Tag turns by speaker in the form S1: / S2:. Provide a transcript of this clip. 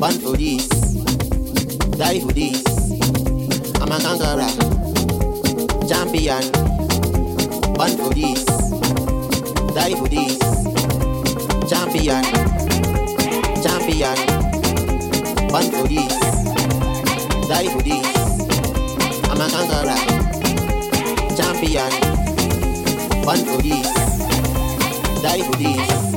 S1: Born for this, die for this. I'm a conqueror, champion. Born for this, die for this. Champion, champion. Born for this, die for this. I'm a conqueror, champion. Born for this, die for this.